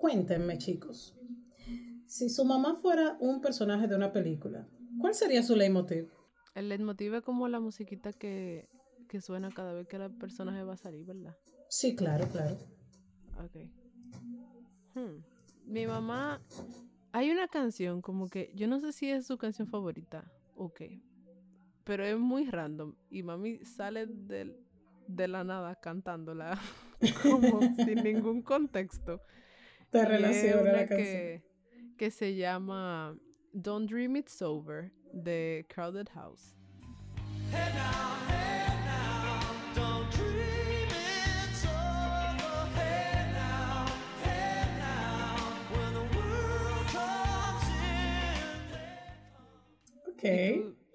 Cuéntenme, chicos. Si su mamá fuera un personaje de una película, ¿cuál sería su leitmotiv? El leitmotiv es como la musiquita que, que suena cada vez que el personaje va a salir, ¿verdad? Sí, claro, claro. Ok. Hmm. Mi mamá, hay una canción como que, yo no sé si es su canción favorita, ok, pero es muy random y mami sale de, de la nada cantándola como sin ningún contexto. Te relaciona la canción. Que, se llama Don't Dream It's Over de Crowded House.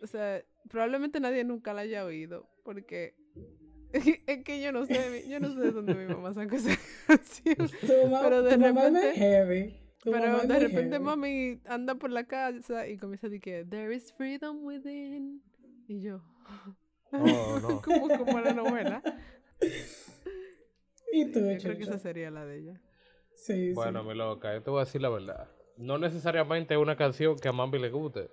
o sea, probablemente nadie nunca la haya oído, porque es que yo no sé, yo no sé de dónde mi mamá sacó esa canción. pero de repente, Pero de repente mami anda por la casa y comienza a decir que there is freedom within. Y yo. Oh, no. como, como la novela. Y tú, Yo creo que esa sería la de ella. Sí, bueno, mi loca, yo te voy a decir la verdad. No necesariamente una canción que a mami le guste,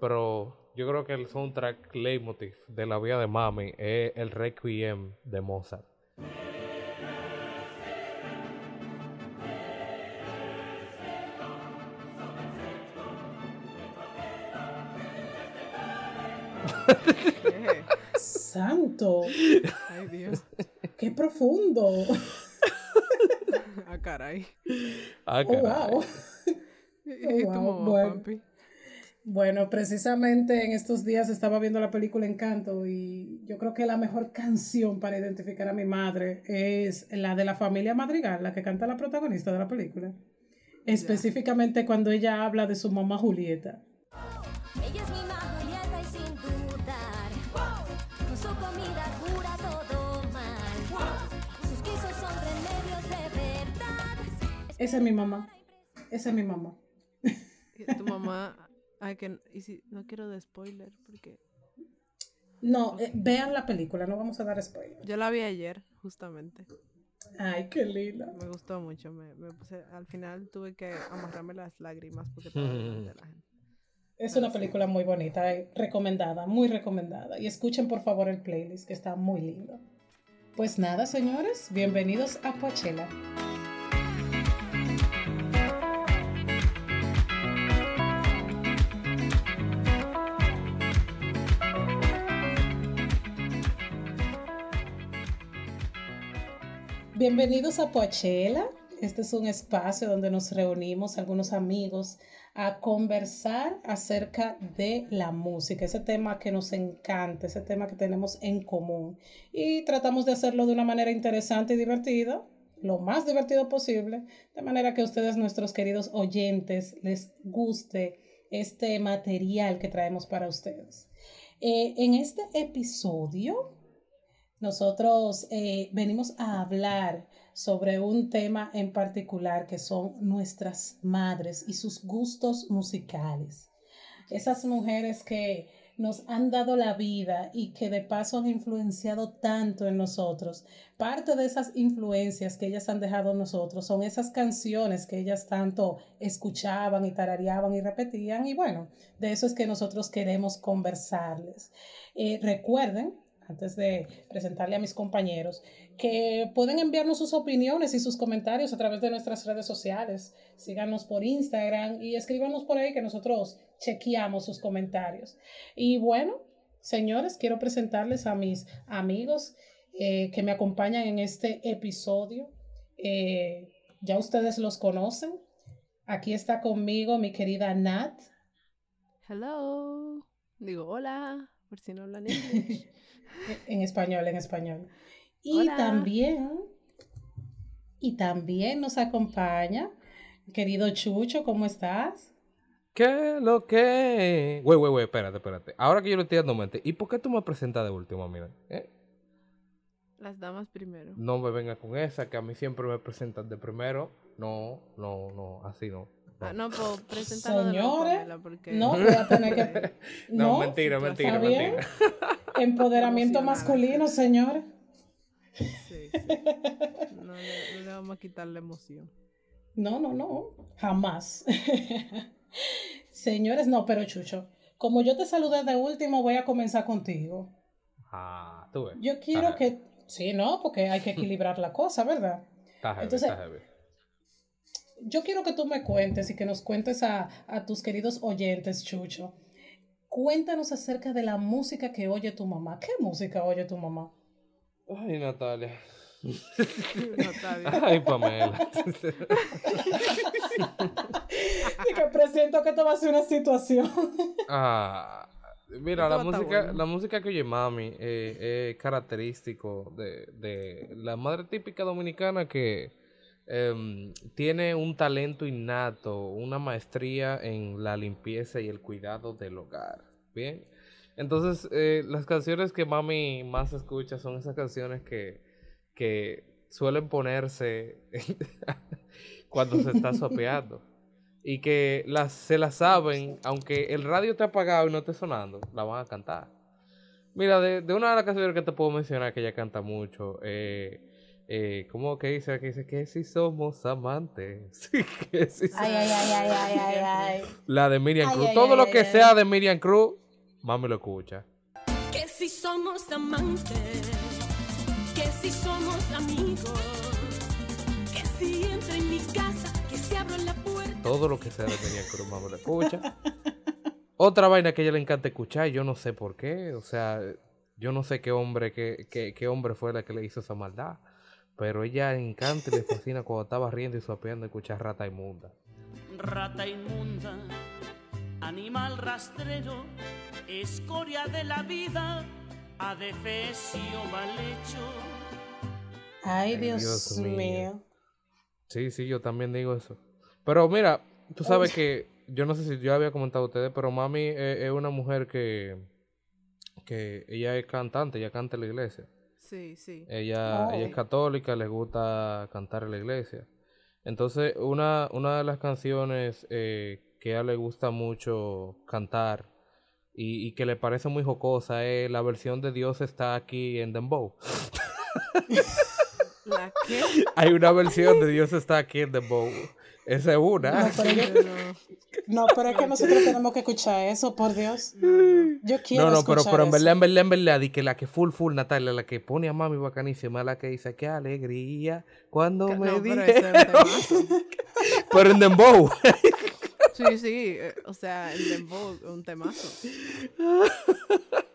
pero yo creo que el soundtrack leitmotiv de la vida de Mami es el Requiem de Mozart. Santo. Ay, Dios. Qué profundo. ah, caray. Ah, oh, wow. ¿Y, tu mamá, bueno. Bueno, precisamente en estos días estaba viendo la película Encanto y yo creo que la mejor canción para identificar a mi madre es la de la familia Madrigal, la que canta la protagonista de la película. Específicamente cuando ella habla de su mamá Julieta. Ella es mi mamá Julieta y sin dudar, con su comida cura todo mal, sus quisos son remedios de verdad. Esa es mi mamá, esa es mi mamá. Tu mamá Ay, que y si, no quiero de spoiler porque... No, eh, vean la película, no vamos a dar spoiler. Yo la vi ayer, justamente. Ay, qué linda. Me gustó mucho. Me, puse, al final tuve que amarrarme las lágrimas porque estaba de la gente. Es una película muy bonita, eh, recomendada, muy recomendada. Y escuchen por favor el playlist que está muy lindo. Pues nada, señores, bienvenidos a Poachella. Bienvenidos a Poachella. Este es un espacio donde nos reunimos algunos amigos a conversar acerca de la música, ese tema que nos encanta, ese tema que tenemos en común. Y tratamos de hacerlo de una manera interesante y divertida, lo más divertido posible, de manera que a ustedes, nuestros queridos oyentes, les guste este material que traemos para ustedes. Eh, en este episodio nosotros eh, venimos a hablar sobre un tema en particular que son nuestras madres y sus gustos musicales. Esas mujeres que nos han dado la vida y que de paso han influenciado tanto en nosotros. Parte de esas influencias que ellas han dejado en nosotros son esas canciones que ellas tanto escuchaban y tarareaban y repetían. Y bueno, de eso es que nosotros queremos conversarles. Eh, recuerden antes de presentarle a mis compañeros, que pueden enviarnos sus opiniones y sus comentarios a través de nuestras redes sociales. Síganos por Instagram y escríbanos por ahí que nosotros chequeamos sus comentarios. Y bueno, señores, quiero presentarles a mis amigos eh, que me acompañan en este episodio. Eh, ya ustedes los conocen. Aquí está conmigo mi querida Nat. Hello. Digo, hola, por si no hablan en español, en español. Y también, y también nos acompaña, querido Chucho, ¿cómo estás? ¿Qué lo que? Güey, güey, güey, espérate, espérate. Ahora que yo lo estoy dando mente, ¿y por qué tú me presentas de último, mira? ¿Eh? Las damas primero. No me venga con esa, que a mí siempre me presentan de primero. No, no, no, así no. Ah, no, pues presentarlo Señores, de porque... no, voy a tener que... no, mentira, mentira, mentira. Empoderamiento masculino, señores. Sí, sí. No, le, vamos a quitar la emoción. No, no, no, jamás. Señores, no, pero Chucho, como yo te saludé de último, voy a comenzar contigo. Ah, tú ves. Yo quiero que, sí, no, porque hay que equilibrar la cosa, ¿verdad? Está heavy, Entonces- está heavy. Yo quiero que tú me cuentes y que nos cuentes a, a tus queridos oyentes, Chucho. Cuéntanos acerca de la música que oye tu mamá. ¿Qué música oye tu mamá? Ay, Natalia. Ay, Pamela. Y que presiento que esto va a ser una situación. Ah, mira, la música, bueno. la música que oye mami eh, es característico de, de la madre típica dominicana que em, tiene un talento innato, una maestría en la limpieza y el cuidado del hogar. Bien, entonces eh, las canciones que mami más escucha son esas canciones que, que suelen ponerse cuando se está sopeando y que las, se las saben, aunque el radio esté apagado y no esté sonando, la van a cantar. Mira, de, de una de las canciones que te puedo mencionar que ella canta mucho, eh, eh, ¿cómo que dice? Que dice que si somos amantes. que si somos- Ay, ay, ay, ay, ay, ay, ay. La de Miriam Ay, Cruz. ay, Todo ay, lo ay, que ay. sea de Miriam Cruz, mami lo escucha. Que si somos amantes, que si somos amigos, que si entro en mi casa, que si abro la puerta. Todo lo que sea de Miriam Cruz, mami lo escucha. Otra vaina que a ella le encanta escuchar, y yo no sé por qué. O sea, yo no sé qué hombre, qué, qué, qué hombre fue la que le hizo esa maldad. Pero ella le encanta y le fascina cuando estaba riendo y suapeando escuchar rata inmunda. rata inmunda, animal rastrero, escoria de la vida, adefesio mal hecho. Ay, Ay, Dios, Dios mío. mío. Sí, sí, yo también digo eso. Pero mira, tú sabes que, yo no sé si yo había comentado a ustedes, pero mami es, es una mujer que, que ella es cantante, ella canta en la iglesia. Sí, sí. Ella, ella es católica, le gusta cantar en la iglesia. Entonces, una, una de las canciones eh, que a ella le gusta mucho cantar y, y que le parece muy jocosa es la versión de Dios está aquí en Dembow. ¿La qué? Hay una versión de Dios está aquí en Dembow. Esa es una. No, pero yo- no. No, pero es que nosotros tenemos que escuchar eso, por Dios. Yo quiero No, no, pero, escuchar pero en verdad, en verdad, en verdad, y que la que full, full, Natalia, la que pone a mami bacanísima, la que dice, qué alegría cuando me No, pero dije. pero en Dembow. Sí, sí. eh, O sea, el dembow un temazo.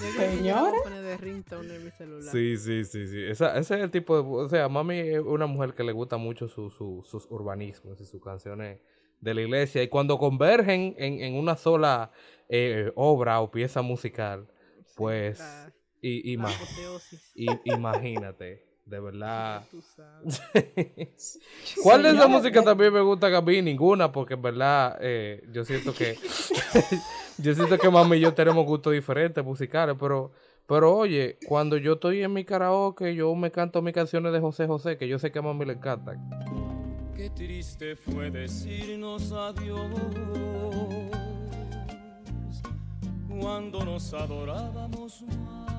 Yo creo que yo lo Señora. voy a poner de ringtone en mi celular. Sí, sí, sí, sí. Esa, ese es el tipo de... O sea, mami es una mujer que le gusta mucho su, su- sus urbanismos y sus canciones de la iglesia. Y cuando convergen en, en una sola eh, obra o pieza musical, Sí, pues... la- y, la ima- apoteosis, y- imagínate, de verdad. tú sabes. ¿Cuál de músicas de- también me gusta a mí? Ninguna, porque en verdad eh, yo siento que yo siento que mami y yo tenemos gustos diferentes musicales, pero pero oye, cuando yo estoy en mi karaoke, yo me canto mis canciones de José José, que yo sé que a mami le encantan. Qué triste fue decirnos adiós cuando nos adorábamos más.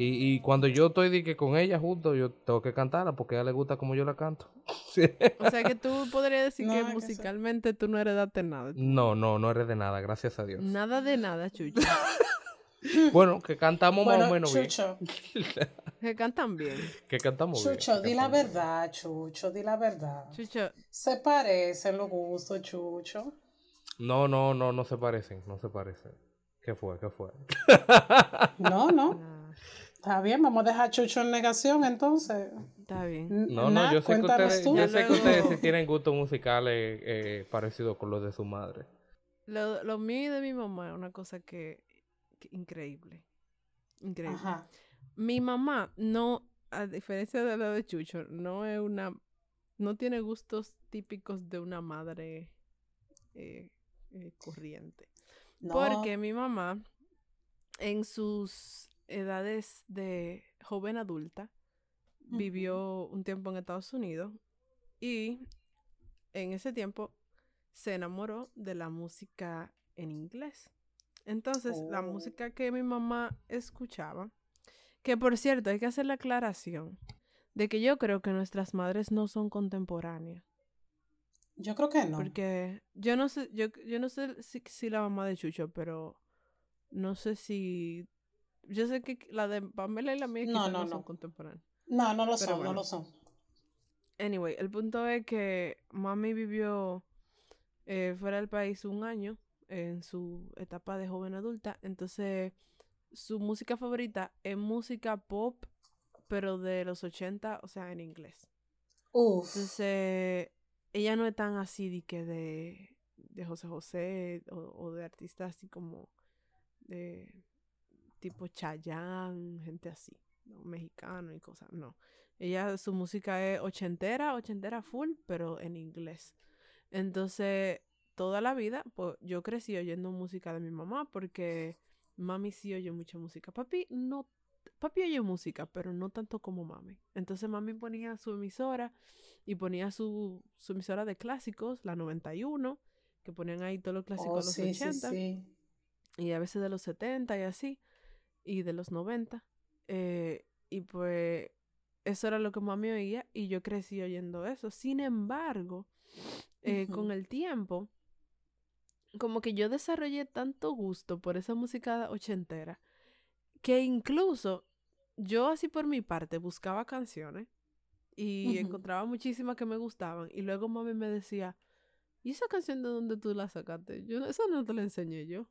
Y, y cuando yo estoy de que con ella junto, yo tengo que cantarla porque a ella le gusta como yo la canto. Sí. O sea que tú podrías decir No, que es que musicalmente tú no heredaste nada. No, no, no eres de nada, gracias a Dios. Nada de nada, Chucho. Bueno, que cantamos más o Bueno, menos bien. Que cantan bien. Que cantamos bien. Chucho, di la bien. verdad, Chucho, di la verdad. Chucho, Se parecen los gustos, Chucho. No, no, no, no se parecen, no se parecen. ¿Qué fue? ¿Qué fue? No, no. Está bien, vamos a dejar a Chucho en negación entonces. está bien. No, no, yo sé que ustedes, tú. yo Ya sé que luego- ustedes sí tienen gustos musicales eh, parecidos con los de su madre. Lo, lo mío y de mi mamá es una cosa que, que increíble. Increíble. Ajá. Mi mamá no, a diferencia de la de Chucho, no es una, no tiene gustos típicos de una madre eh, eh, corriente. No. Porque mi mamá, en sus edades de joven adulta, vivió un tiempo en Estados Unidos y en ese tiempo se enamoró de la música en inglés. Entonces, la Oh. música que mi mamá escuchaba, que por cierto, hay que hacer la aclaración de que yo creo que nuestras madres no son contemporáneas. Yo creo que no. Porque yo no sé, yo, yo no sé si, si la mamá de Chucho, pero no sé si. Yo sé que la de Pamela y la mía No, no, no, no. son contemporáneas. No, no lo Pero son, bueno. no lo son. Anyway, el punto es que mami vivió eh, fuera del país un año en su etapa de joven adulta. Entonces, su música favorita es música pop, pero de los 80, o sea, en inglés. Uf. Entonces, ella no es tan así de que de, de José José o, o de artistas así como de tipo Chayanne, gente así, ¿no? mexicano y cosas, no. Ella, su música es ochentera, ochentera full, pero en inglés. Entonces, toda la vida, pues yo crecí oyendo música de mi mamá porque mami sí oye mucha música. Papi no, papi oye música, pero no tanto como mami. Entonces mami ponía su emisora y ponía su, su emisora de clásicos, la 91, que ponían ahí todos los clásicos Oh, de los sí, 80 sí, sí. y a veces de los 70 y así, y de los 90. eh, y pues eso era lo que mami oía y yo crecí oyendo eso. Sin embargo, eh, con el tiempo, como que yo desarrollé tanto gusto por esa música ochentera que incluso yo así por mi parte buscaba canciones y encontraba muchísimas que me gustaban y luego mami me decía, ¿y esa canción de dónde tú la sacaste? Yo no- esa no te la enseñé yo.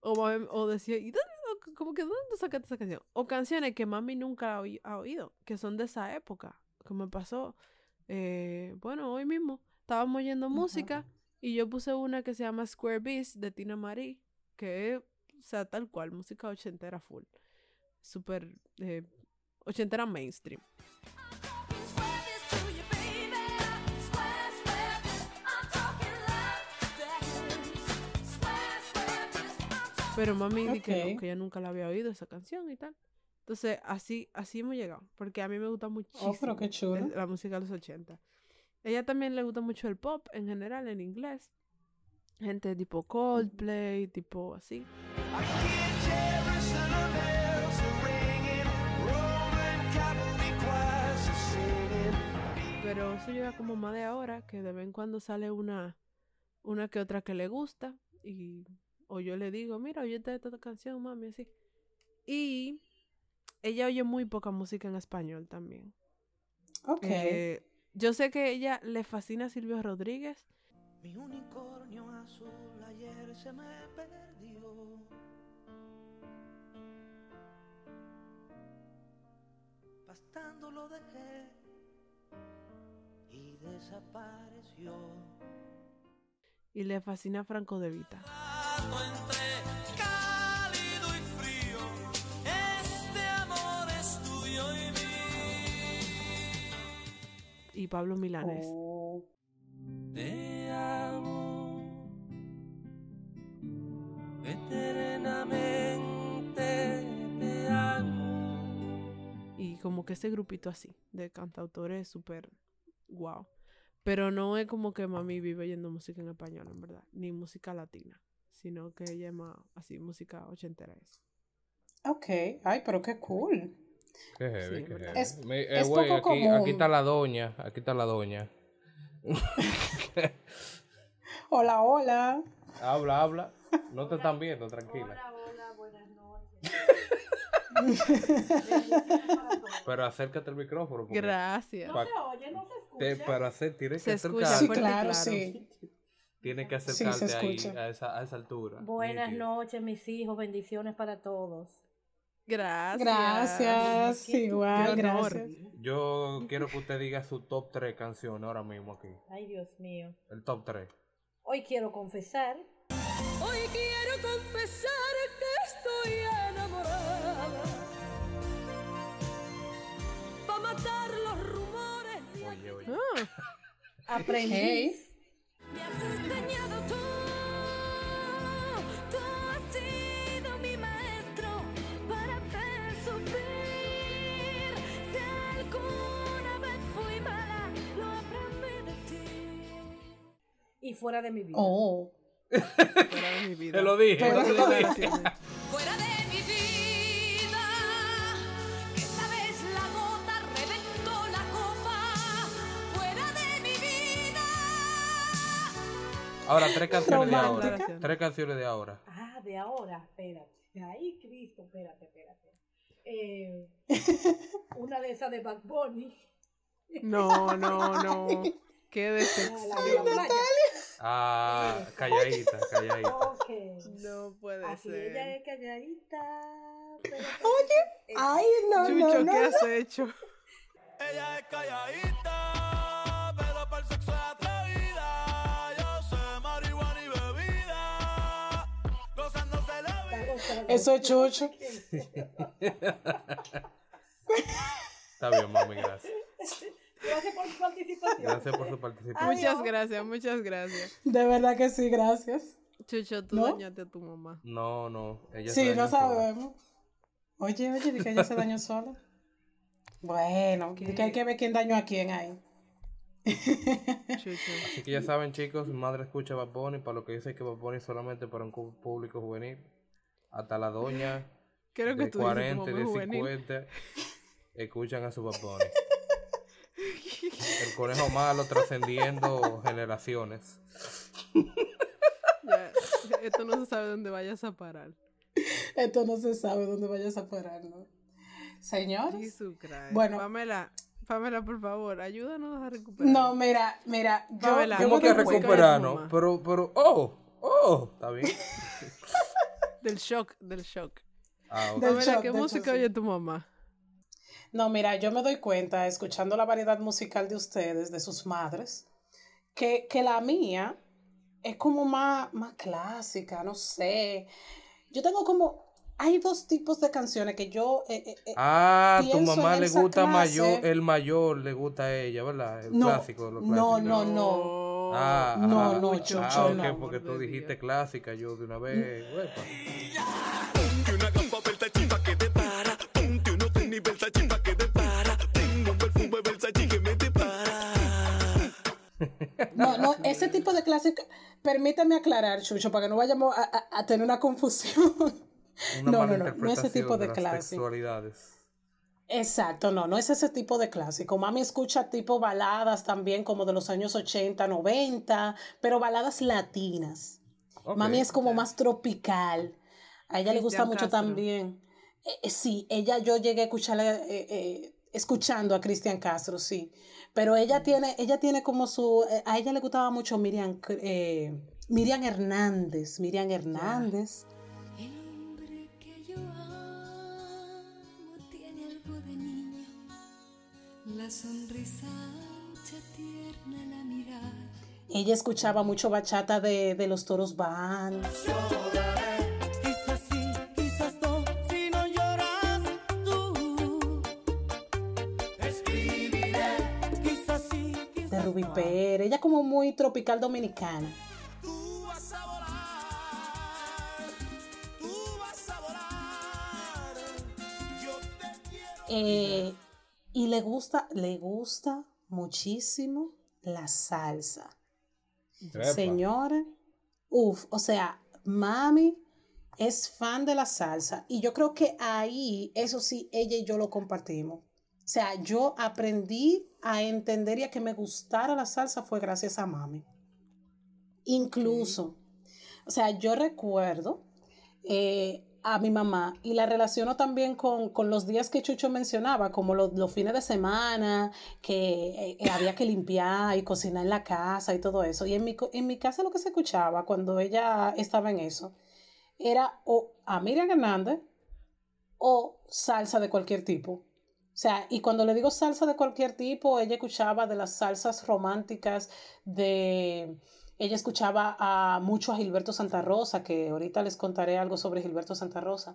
O, mami- o decía, ¿y dónde, como que dónde sacaste esa canción? O canciones que mami nunca ha, oí- ha oído, que son de esa época, que me pasó, eh, bueno, hoy mismo estábamos oyendo música y yo puse una que se llama Square Beast de Tina Marie, que es, o sea, tal cual, música ochentera full, súper eh, ochentera mainstream. Pero mami di que no, Ok. que ella nunca la había oído esa canción y tal. Entonces, así, así hemos llegado. Porque a mí me gusta muchísimo Oh, pero qué chulo. el- la música de los 80. Ella también le gusta mucho el pop en general, en inglés. Gente tipo Coldplay, tipo así. Pero eso llega como más de ahora, que de vez en cuando sale una, una que otra que le gusta. Y, o yo le digo, mira, oye esta, esta canción, mami, así. Y ella oye muy poca música en español también. Ok. Eh, yo sé que ella le fascina a Silvio Rodríguez. Mi unicornio azul ayer se me perdió. Pastando lo dejé y desapareció. Y le fascina Franco De Vita. Entre cálido y frío, este amor es tuyo y mío. Y Pablo Milanés. Oh. Te amo eternamente, te amo. Y como que ese grupito así, de cantautores súper guau. Pero no es como que mami vive oyendo música en español, en verdad. Ni música latina. Sino que ella es más así, música ochentera eso. Ok. Ay, pero qué cool. Qué heavy, Sí, qué heavy. Es- Mi- eh, es güey, poco aquí, común. aquí está la doña, aquí está la doña. Hola, hola. habla, habla. No te están viendo, tranquila. Pero acércate al micrófono. Gracias. pa- te- para hacer, tienes que Se escucha acercarte. Sí, claro, claro. sí. Tienes que Sí, acercarte ahí escucha. a esa, a esa altura. Buenas noches, mis hijos. Bendiciones para todos. Gracias. Gracias. Igual, Qué gracias. Yo quiero que usted diga su top 3 canciones ahora mismo aquí. Ay, Dios mío. El top 3. Hoy quiero confesar. Hoy quiero confesar que estoy enamorada. Pa' matar los rumores. Oye, oye. Ah, Aprendiz. Fuera de mi vida. Oh. Fuera de mi vida. Te lo dije. Te lo dije. Ahora, tres canciones de ahora. Tres canciones de ahora. Ah, de ahora, espérate. Ay, Cristo, espérate, espérate. Eh, una de esas de Bad Bunny. No, no, no. Qué de decepción. playa. Ah, calladita, calladita. No puede Así ella ser. es calladita. pero- Eh, Ay, no, Chucho, no, ¿qué no. has hecho? Ella es calladita, Eso es chucho. Está bien, mami, gracias. Gracias por su participación. Gracias por su participación. Muchas gracias, muchas gracias. De verdad que sí, gracias. Chucho, tú ¿No? dañaste a tu mamá. No, no. Ella Sí, se no sola. sabemos. Oye, oye, di que ella se dañó sola. Bueno, di que hay que ver quién dañó a quién ahí. Chucho. Así que ya saben, chicos, mi madre escucha Bad Bunny, para lo que dice que Bad Bunny es solamente para un público juvenil. Hasta la doña Creo que de tú dices 40 tu y mamá de es juvenil. 50 escuchan a su Bunny. El conejo malo trascendiendo generaciones. Ya, esto no se sabe dónde vayas a parar. Esto no se sabe dónde vayas a parar, ¿no? Señores. Bueno. Pamela, Pamela, por favor, ayúdanos a recuperar. No, mira, mira, yo, Pamela, yo ¿Cómo me que recuperar, no? Pero, pero, oh, oh, está bien. Del shock, del shock. Ah. Del ¿qué del música shock, oye tu mamá? No, mira, yo me doy cuenta, escuchando la variedad musical de ustedes, de sus madres, que, que la mía es como más, más clásica, no sé. Yo tengo como, hay dos tipos de canciones que yo... eh, eh, eh, Ah, tu pienso mamá en le gusta clase. mayor, el mayor le gusta a ella, ¿verdad? El No, clásico de los no, no, no. Ah, No, ajá. no, Ah, Chucho, ok, no. porque tú de dijiste clásica, yo de una vez, huepa. Ponte una capa Versace pa' que te para. Ponte unos tenis pa' que te para. Tengo un perfume Versace que me te para. No, no, ese tipo de clásico, permítame aclarar, Chucho, para que no vayamos a, a- a tener una confusión. Una No, no, no, no ese tipo de las clásico. Exacto, no, no es ese tipo de clásico. Mami escucha tipo baladas también como de los años 80, 90, pero baladas latinas. Ok. Mami es como más tropical. A ella le gusta mucho Castro. también. Eh, eh, sí, ella yo llegué a escucharla eh, eh, escuchando a Cristian Castro, sí. Pero ella tiene, ella tiene como su, a ella le gustaba mucho Miriam, Miriam Hernández, Miriam Hernández. La sonrisa ancha, tierna, la mirada. Ella escuchaba mucho bachata de, de los toros van. Quizás sí, quizás no, si no lloras tú. Escribiré, quizás sí, quizás de Ruby Pérez, ella como muy tropical dominicana. Tú vas a volar, tú vas a volar. Yo te quiero. Eh, y le gusta, le gusta muchísimo la salsa. Epa. Señores, uff, o sea, mami es fan de la salsa y yo creo que ahí, eso sí, ella y yo lo compartimos. O sea, yo aprendí a entender y a que me gustara la salsa fue gracias a mami. Incluso, o sea, yo recuerdo eh, a mi mamá y la relaciono también con, con los días que Chucho mencionaba, como los, los fines de semana, que eh, había que limpiar y cocinar en la casa y todo eso. Y en mi, en mi casa lo que se escuchaba cuando ella estaba en eso era o a Miriam Hernández o salsa de cualquier tipo. O sea, y cuando le digo salsa de cualquier tipo, ella escuchaba de las salsas románticas de... Ella escuchaba a mucho a Gilberto Santa Rosa, que ahorita les contaré algo sobre Gilberto Santa Rosa.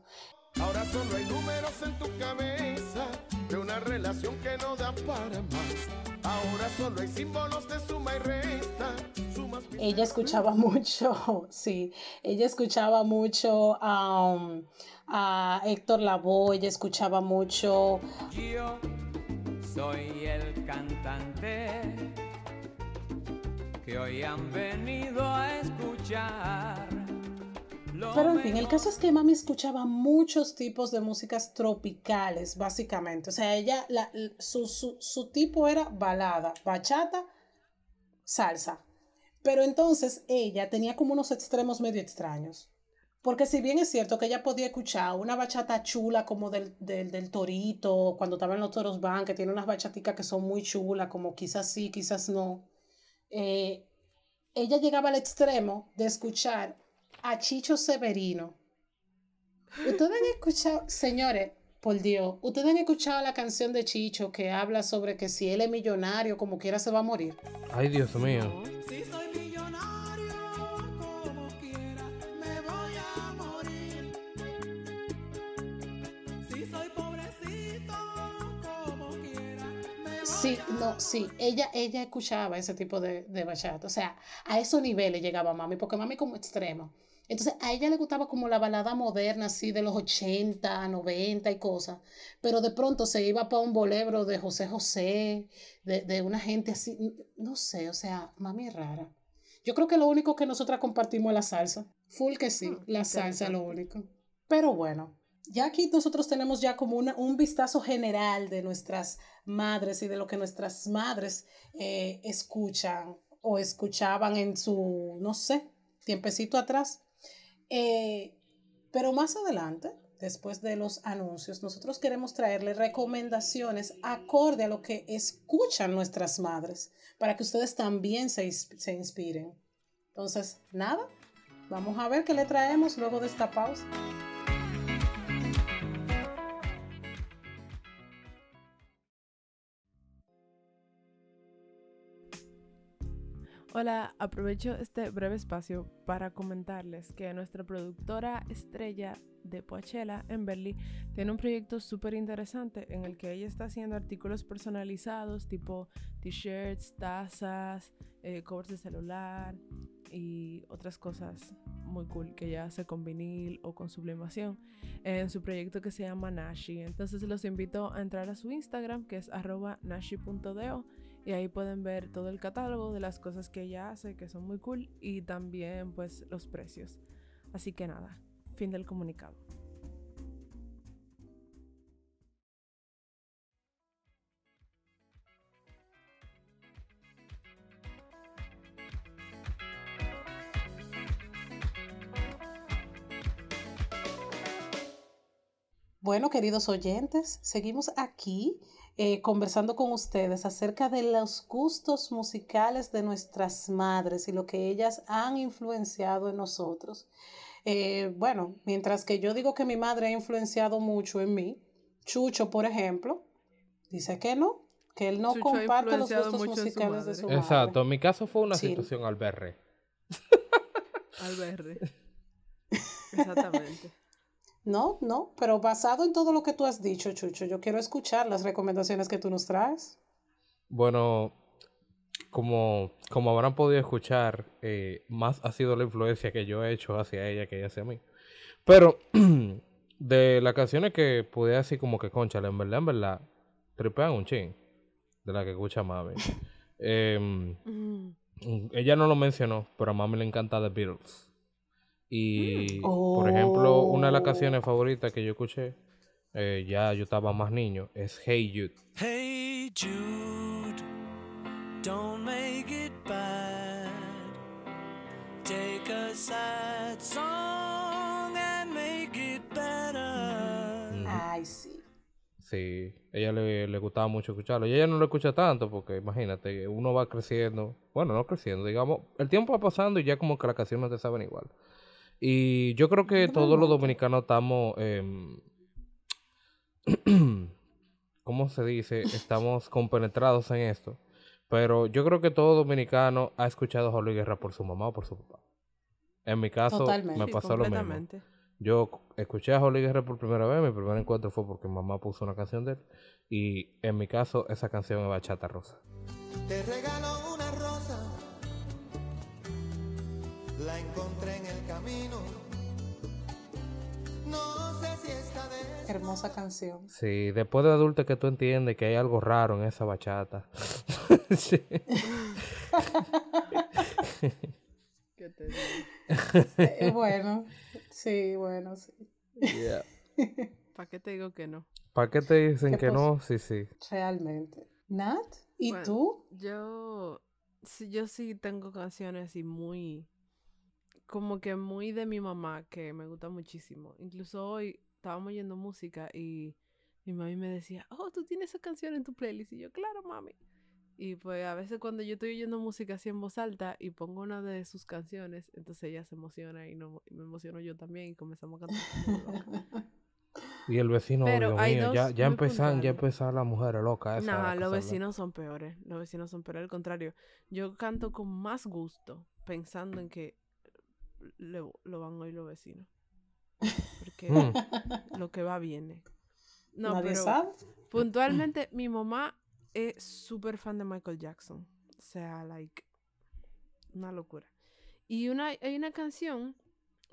Ahora solo hay números en tu cabeza de una relación que no da para más. Ahora solo hay símbolos de suma y resta. Sumas Ella escuchaba mucho, sí, ella escuchaba mucho um, a Héctor Lavoe, ella escuchaba mucho Yo soy el cantante que hoy han venido a escuchar. Pero en fin, el caso es que mami escuchaba muchos tipos de músicas tropicales, básicamente. O sea, ella, la- su, su- su tipo era balada, bachata, salsa. Pero entonces ella tenía como unos extremos medio extraños. Porque si bien es cierto que ella podía escuchar una bachata chula como del, del, del torito, cuando estaba en los toros van, que tiene unas bachaticas que son muy chulas, como quizás sí, quizás no. Eh, ella llegaba al extremo de escuchar a Chicho Severino. Ustedes han escuchado, señores, por Dios, ustedes han escuchado la canción de Chicho que habla sobre que si él es millonario, como quiera se va a morir. Ay, Dios mío. Si soy Sí, no, sí, ella, ella escuchaba ese tipo de, de bachata. O sea, a esos niveles llegaba mami, porque mami como extremo. Entonces, a ella le gustaba como la balada moderna, así de los 80, 90 y cosas. Pero de pronto se iba para un bolero de José José, de, de una gente así, no sé, o sea, mami es rara. Yo creo que lo único que nosotras compartimos es la salsa. Full que sí, la salsa lo único. Pero bueno, ya aquí nosotros tenemos ya como una- un vistazo general de nuestras madres y de lo que nuestras madres eh, escuchan o escuchaban en su, no sé, tiempecito atrás. Eh, pero más adelante, después de los anuncios, nosotros queremos traerle recomendaciones acorde a lo que escuchan nuestras madres, para que ustedes también se, se inspiren. Entonces, nada, vamos a ver qué le traemos luego de esta pausa. Hola, aprovecho este breve espacio para comentarles que nuestra productora estrella de Poachella, Emberly, tiene un proyecto súper interesante en el que ella está haciendo artículos personalizados tipo t-shirts, tazas, eh, covers de celular y otras cosas muy cool que ella hace con vinil o con sublimación en su proyecto que se llama Nashi. Entonces los invito a entrar a su Instagram que es arroba nashi.deo y ahí pueden ver todo el catálogo de las cosas que ella hace, que son muy cool, y también pues los precios. Así que nada, fin del comunicado. Bueno, queridos oyentes, seguimos aquí eh, conversando con ustedes acerca de los gustos musicales de nuestras madres y lo que ellas han influenciado en nosotros. Eh, bueno, mientras que yo digo que mi madre ha influenciado mucho en mí, Chucho, por ejemplo, dice que no, que él no Chucho comparte los gustos su musicales de su madre. Exacto, en mi caso fue una Sí. situación al berre. Al. Exactamente. No, no, pero basado en todo lo que tú has dicho, Chucho, yo quiero escuchar las recomendaciones que tú nos traes. Bueno, como, como habrán podido escuchar, eh, más ha sido la influencia que yo he hecho hacia ella que ella hacia mí. Pero de las canciones que pude así como que conchale, en verdad, en verdad, tripean un chin de la que escucha mami. Em, Mm. ella no lo mencionó, pero a mami le encanta The Beatles. Y, Mm. por ejemplo, una de las Oh. canciones favoritas que yo escuché, eh, ya yo estaba más niño, es Hey Jude. Hey Jude, don't make it bad. Take a sad song and make it better. Ay, sí. Sí, ella le, le gustaba mucho escucharlo. Y ella no lo escucha tanto porque imagínate, uno va creciendo. Bueno, no creciendo, digamos. El tiempo va pasando y ya como que las canciones te saben igual. Y yo creo que todos los dominicanos estamos... em, ¿Cómo se dice? Estamos compenetrados en esto. Pero yo creo que todo dominicano ha escuchado a Julio Guerra por su mamá o por su papá. En mi caso, Totalmente. me Sí, pasó lo mismo. Yo escuché a Holly Guerra por primera vez, mi primer encuentro fue porque mamá puso una canción de él y en mi caso esa canción es Bachata Rosa. Te regalo la encontré en el camino. No sé si está de Hermosa canción. Sí, después de adulto que tú entiendes que hay algo raro en esa bachata. Sí. ¿Qué te digo? Eh, bueno, sí, bueno, sí. Yeah. ¿Para qué te digo que no? ¿Para qué te dicen ¿Qué que no? Sí, sí. Realmente. Nat, ¿y Bueno, tú? Yo sí, yo sí tengo canciones así muy, como que muy de mi mamá, que me gusta muchísimo. Incluso hoy estábamos oyendo música y mi mami me decía, oh, tú tienes esa canción en tu playlist. Y yo, claro, mami. Y pues a veces cuando yo estoy oyendo música así en voz alta y pongo una de sus canciones, entonces ella se emociona y, no, y me emociono yo también y comenzamos a cantar. Y el vecino, Pero Dios hay mío, ya, dos ya empezaron, ya empezaron las mujeres locas. No, los vecinos son peores. Los vecinos son peores. Al contrario, yo canto con más gusto pensando en que le- lo van a oír los vecinos. Porque Mm. lo que va viene. No, Nadie pero sabe. puntualmente mi mamá es súper fan de Michael Jackson. O sea, like, una locura. Y una, hay una canción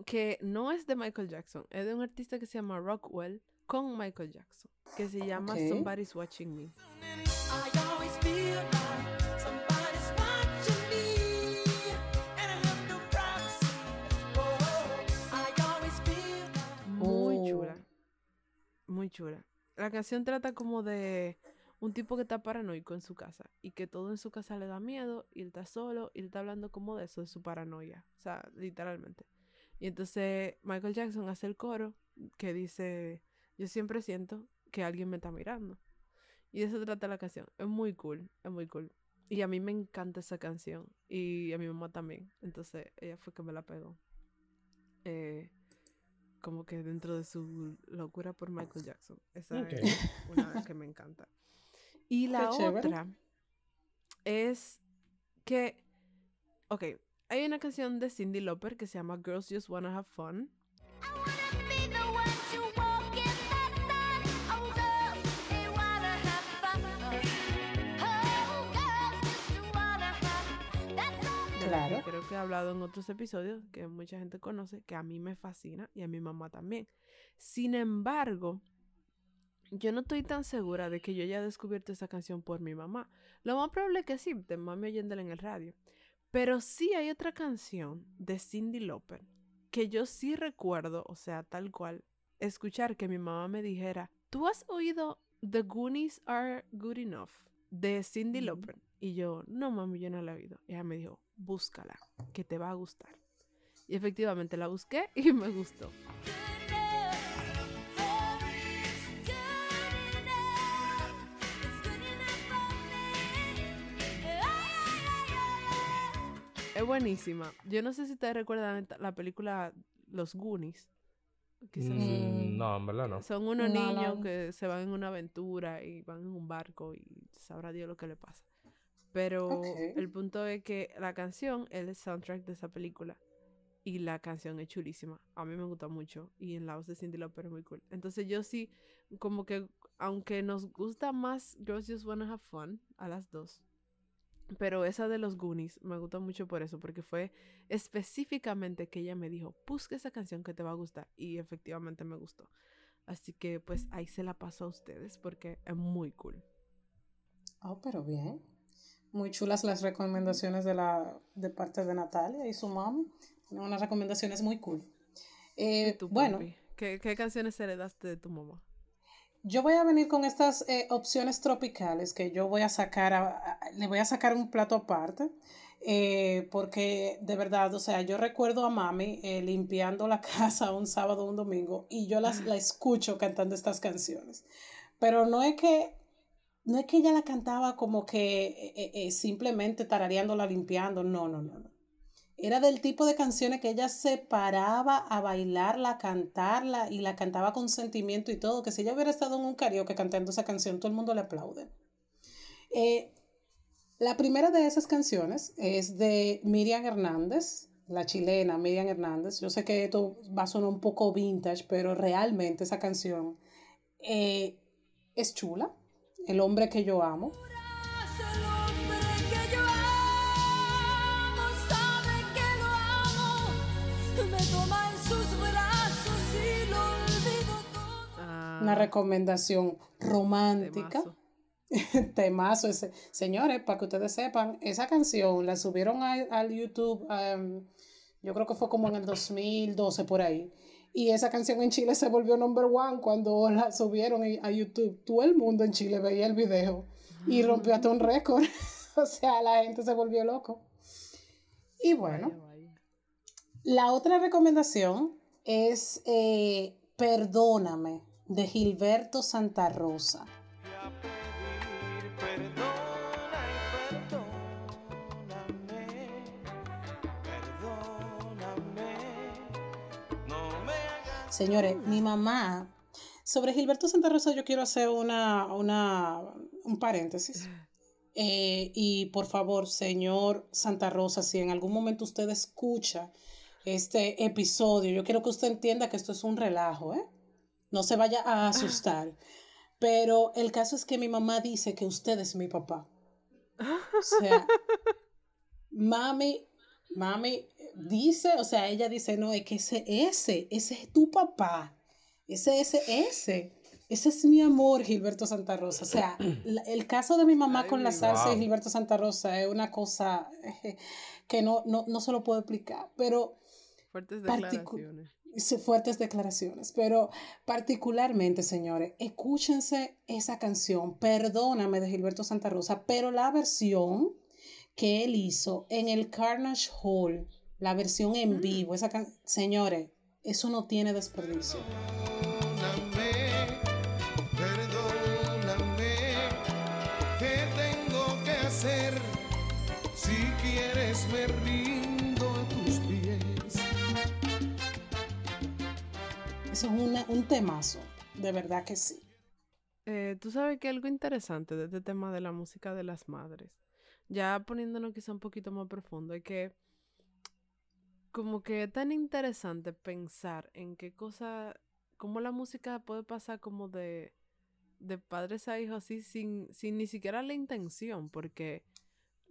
que no es de Michael Jackson, es de un artista que se llama Rockwell con Michael Jackson, que se llama. Somebody's Watching Me. Muy chula. La canción trata como de un tipo que está paranoico en su casa y que todo en su casa le da miedo y él está solo y él está hablando como de eso, de su paranoia. O sea, literalmente. Y entonces Michael Jackson hace el coro que dice, yo siempre siento que alguien me está mirando. Y de eso trata la canción. Es muy cool, es muy cool. Y a mí me encanta esa canción. Y a mi mamá también. Entonces ella fue que me la pegó. Eh, como que dentro de su locura por Michael Jackson. Esa Ok. es una que me encanta. Y la Qué chévere. otra es que, ok, hay una canción de Cindy Lauper que se llama Girls Just Wanna Have Fun. La que Claro. creo que he hablado en otros episodios, que mucha gente conoce, que a mí me fascina y a mi mamá también. Sin embargo, yo no estoy tan segura de que yo haya descubierto esa canción por mi mamá. Lo más probable es que sí, de mami oyéndola en el radio. Pero sí hay otra canción de Cindy Lauper que yo sí recuerdo, o sea, tal cual, escuchar que mi mamá me dijera, ¿tú has oído The Goonies Are Good Enough? de Cindy. Lauper. Y yo, no mami, yo no la he oído. Y ella me dijo, búscala, que te va a gustar. Y efectivamente la busqué y me gustó. Es buenísima. Yo no sé si ustedes recuerdan la película Los Goonies. Quizás. Mm, no, en verdad no. Son unos No, niños no. que se van en una aventura y van en un barco y sabrá Dios lo que le pasa. Pero el punto es que la canción es el soundtrack de esa película. Y la canción es chulísima. A mí me gusta mucho. Y en la voz de Cindy Lauper es muy cool. Entonces yo sí, como que, aunque nos gusta más Girls Just Wanna Have Fun, a las dos. Pero esa de los Goonies me gusta mucho por eso, porque fue específicamente que ella me dijo, busca esa canción que te va a gustar. Y efectivamente me gustó. Así que pues ahí se la paso a ustedes porque es muy cool. Oh, pero bien. Muy chulas las recomendaciones de la de parte de Natalia y su mami. Tienen unas recomendaciones muy cool. Eh, ¿Y tú, bueno? ¿Qué, ¿Qué canciones heredaste de tu mamá? yo voy a venir con estas eh, opciones tropicales que yo voy a sacar, a- a- le voy a sacar un plato aparte. eh, porque de verdad, o sea, yo recuerdo a mami eh, limpiando la casa un sábado o un domingo y yo las, la escucho cantando estas canciones. Pero no es que no es que ella la cantaba como que eh, eh, eh, simplemente tarareándola, limpiando, no, no, no, no. Era del tipo de canciones que ella se paraba a bailarla, a cantarla y la cantaba con sentimiento y todo, que si ella hubiera estado en un karaoke cantando esa canción, todo el mundo le aplaude. Eh, la primera de esas canciones es de Miriam Hernández, la chilena Miriam Hernández. Yo sé que esto va a sonar un poco vintage, pero realmente esa canción es chula. El hombre que yo amo. Ah, Una recomendación romántica. temazo. Temazo ese. Señores, para que ustedes sepan, esa canción la subieron a- al YouTube, um, yo creo que fue como en el 2012 por ahí. Y esa canción en Chile se volvió number one cuando la subieron a YouTube. Todo el mundo en Chile veía el video y rompió hasta un récord. o sea, la gente se volvió loco. Y bueno, la otra recomendación es eh, Perdóname de Gilberto Santa Rosa. Y a pedir Señores, mi mamá, sobre Gilberto Santa Rosa yo quiero hacer una, una, un paréntesis. Eh, y por favor, señor Santa Rosa, si en algún momento usted escucha este episodio, yo quiero que usted entienda que esto es un relajo, ¿eh? No se vaya a asustar. Pero el caso es que mi mamá dice que usted es mi papá. O sea, mami, mami dice, o sea, ella dice, no, es que ese, ese, ese es tu papá. Ese, ese, ese. Ese es mi amor, Gilberto Santa Rosa. O sea, la- el caso de mi mamá Ay, con la salsa y Wow. Gilberto Santa Rosa es una cosa que no, no, no se lo puedo explicar. Pero Fuertes declaraciones. Fuertes declaraciones, pero particularmente, señores, escúchense esa canción, Perdóname de Gilberto Santa Rosa, pero la versión que él hizo en el Carnage Hall, la versión en vivo, esa can- señores, eso no tiene desperdicio. Perdóname, perdóname, ¿qué tengo que hacer? Si quieres me rindo a tus pies. Eso es una- un temazo, de verdad que sí. Eh, Tú sabes que algo interesante de este tema de la música de las madres, ya poniéndonos quizá un poquito más profundo, es que como que tan interesante pensar en qué cosa, cómo la música puede pasar como de, de padres a hijos así sin, sin ni siquiera la intención, porque,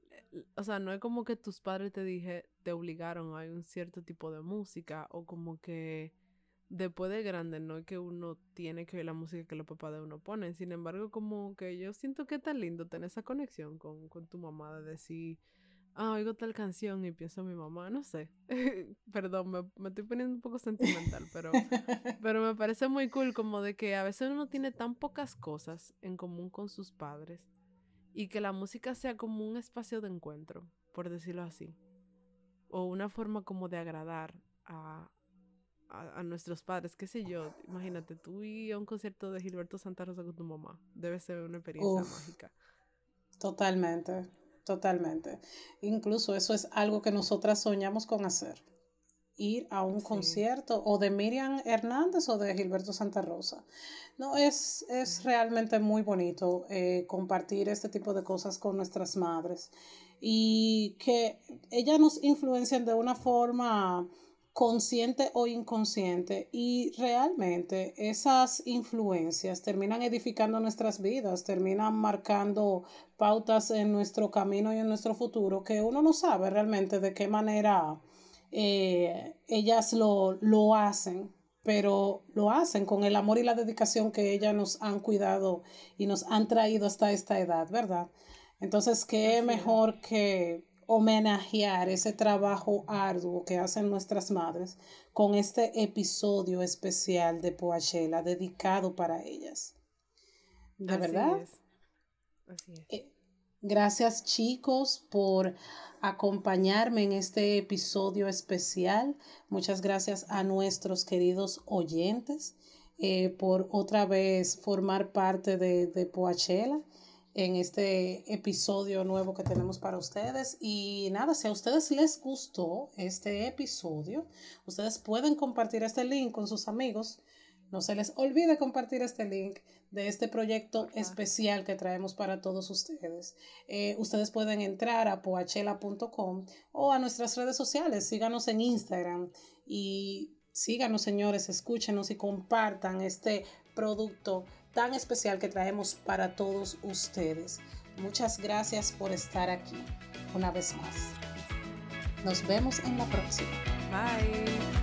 eh, o sea, no es como que tus padres te dije, te obligaron a un cierto tipo de música o como que después de grande no es que uno tiene que oír la música que los papás de uno ponen. Sin embargo, como que yo siento que es tan lindo tener esa conexión con, con tu mamá de decir, ah, oigo tal canción y pienso en mi mamá, no sé. Perdón, me, me estoy poniendo un poco sentimental, pero, pero me parece muy cool como de que a veces uno tiene tan pocas cosas en común con sus padres y que la música sea como un espacio de encuentro, por decirlo así. O una forma como de agradar a, a, a nuestros padres, qué sé yo. Imagínate, tú ir a un concierto de Gilberto Santa Rosa con tu mamá. Debe ser una experiencia Uf. mágica. Totalmente, totalmente. Incluso eso es algo que nosotras soñamos con hacer. Ir a un Sí. concierto o de Miriam Hernández o de Gilberto Santa Rosa. No, es, es realmente muy bonito eh, compartir este tipo de cosas con nuestras madres y que ellas nos influencian de una forma consciente o inconsciente y realmente esas influencias terminan edificando nuestras vidas, terminan marcando pautas en nuestro camino y en nuestro futuro que uno no sabe realmente de qué manera eh, ellas lo, lo hacen, pero lo hacen con el amor y la dedicación que ellas nos han cuidado y nos han traído hasta esta edad, ¿verdad? Entonces, qué mejor que homenajear ese trabajo arduo que hacen nuestras madres con este episodio especial de Poachela dedicado para ellas. ¿De Así verdad? es. Así es. Eh, Gracias chicos por acompañarme en este episodio especial. Muchas gracias a nuestros queridos oyentes eh, por otra vez formar parte de, de Poachela en este episodio nuevo que tenemos para ustedes. Y nada, si a ustedes les gustó este episodio, ustedes pueden compartir este link con sus amigos. No se les olvide compartir este link de este proyecto especial que traemos para todos ustedes. Eh, ustedes pueden entrar a poachela.com o a nuestras redes sociales. Síganos en Instagram y síganos, señores, escúchenos y compartan este producto tan especial que traemos para todos ustedes. Muchas gracias por estar aquí una vez más. Nos vemos en la próxima. Bye.